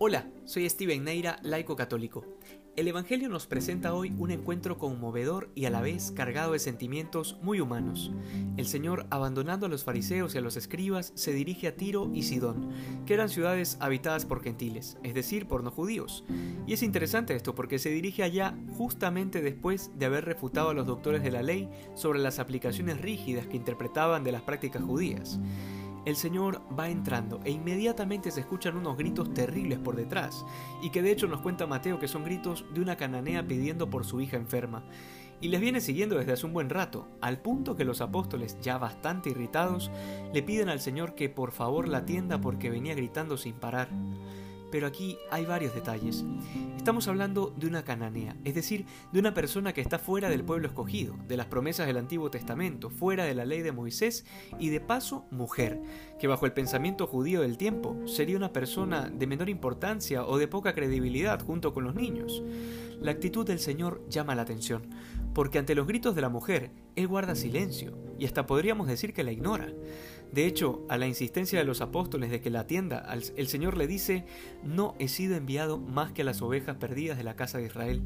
Hola, soy Steven Neira, laico católico. El Evangelio nos presenta hoy un encuentro conmovedor y a la vez cargado de sentimientos muy humanos. El Señor, abandonando a los fariseos y a los escribas, se dirige a Tiro y Sidón, que eran ciudades habitadas por gentiles, es decir, por no judíos. Y es interesante esto porque se dirige allá justamente después de haber refutado a los doctores de la ley sobre las aplicaciones rígidas que interpretaban de las prácticas judías. El Señor va entrando e inmediatamente se escuchan unos gritos terribles por detrás, y que de hecho nos cuenta Mateo que son gritos de una cananea pidiendo por su hija enferma. Y les viene siguiendo desde hace un buen rato, al punto que los apóstoles, ya bastante irritados, le piden al Señor que por favor la atienda porque venía gritando sin parar. Pero aquí hay varios detalles. Estamos hablando de una cananea, es decir, de una persona que está fuera del pueblo escogido, de las promesas del Antiguo Testamento, fuera de la ley de Moisés y de paso mujer, que bajo el pensamiento judío del tiempo sería una persona de menor importancia o de poca credibilidad junto con los niños. La actitud del Señor llama la atención, porque ante los gritos de la mujer, Él guarda silencio, y hasta podríamos decir que la ignora. De hecho, a la insistencia de los apóstoles de que la atienda, el Señor le dice, no he sido enviado más que a las ovejas perdidas de la casa de Israel.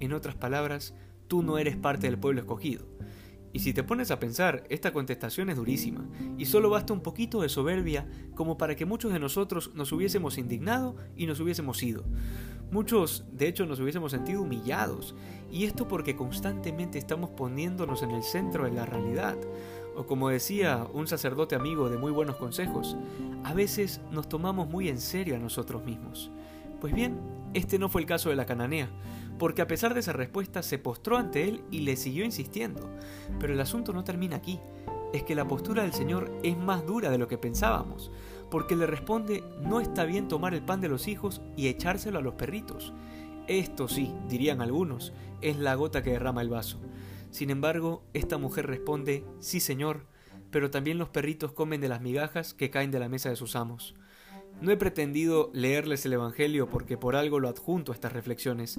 En otras palabras, tú no eres parte del pueblo escogido. Y si te pones a pensar, esta contestación es durísima, y solo basta un poquito de soberbia como para que muchos de nosotros nos hubiésemos indignado y nos hubiésemos ido. Muchos, de hecho, nos hubiésemos sentido humillados, y esto porque constantemente estamos poniéndonos en el centro de la realidad. O como decía un sacerdote amigo de muy buenos consejos, a veces nos tomamos muy en serio a nosotros mismos. Pues bien, este no fue el caso de la cananea, porque a pesar de esa respuesta se postró ante él y le siguió insistiendo. Pero el asunto no termina aquí, es que la postura del Señor es más dura de lo que pensábamos, porque le responde, no está bien tomar el pan de los hijos y echárselo a los perritos. Esto sí, dirían algunos, es la gota que derrama el vaso. Sin embargo, esta mujer responde, sí Señor, pero también los perritos comen de las migajas que caen de la mesa de sus amos. No he pretendido leerles el Evangelio porque por algo lo adjunto a estas reflexiones,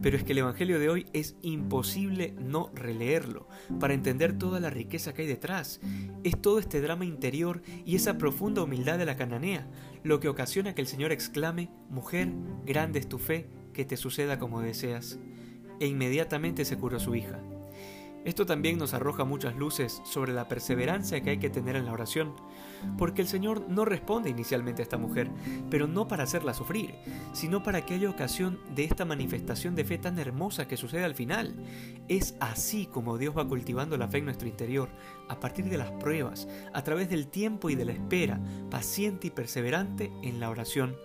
pero es que el Evangelio de hoy es imposible no releerlo para entender toda la riqueza que hay detrás. Es todo este drama interior y esa profunda humildad de la cananea lo que ocasiona que el Señor exclame, Mujer, grande es tu fe, que te suceda como deseas. E inmediatamente se curó su hija. Esto también nos arroja muchas luces sobre la perseverancia que hay que tener en la oración, porque el Señor no responde inicialmente a esta mujer, pero no para hacerla sufrir, sino para que haya ocasión de esta manifestación de fe tan hermosa que sucede al final. Es así como Dios va cultivando la fe en nuestro interior, a partir de las pruebas, a través del tiempo y de la espera, paciente y perseverante en la oración.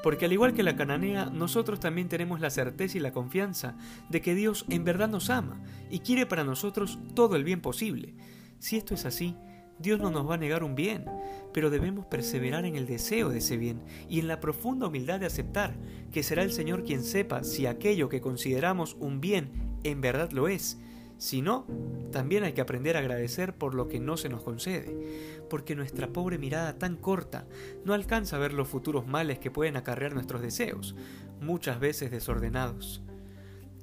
Porque al igual que la cananea, nosotros también tenemos la certeza y la confianza de que Dios en verdad nos ama y quiere para nosotros todo el bien posible. Si esto es así, Dios no nos va a negar un bien, pero debemos perseverar en el deseo de ese bien y en la profunda humildad de aceptar que será el Señor quien sepa si aquello que consideramos un bien en verdad lo es si no, también hay que aprender a agradecer por lo que no se nos concede, porque nuestra pobre mirada tan corta no alcanza a ver los futuros males que pueden acarrear nuestros deseos, muchas veces desordenados.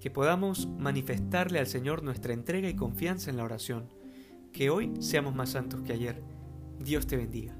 Que podamos manifestarle al Señor nuestra entrega y confianza en la oración. Que hoy seamos más santos que ayer. Dios te bendiga.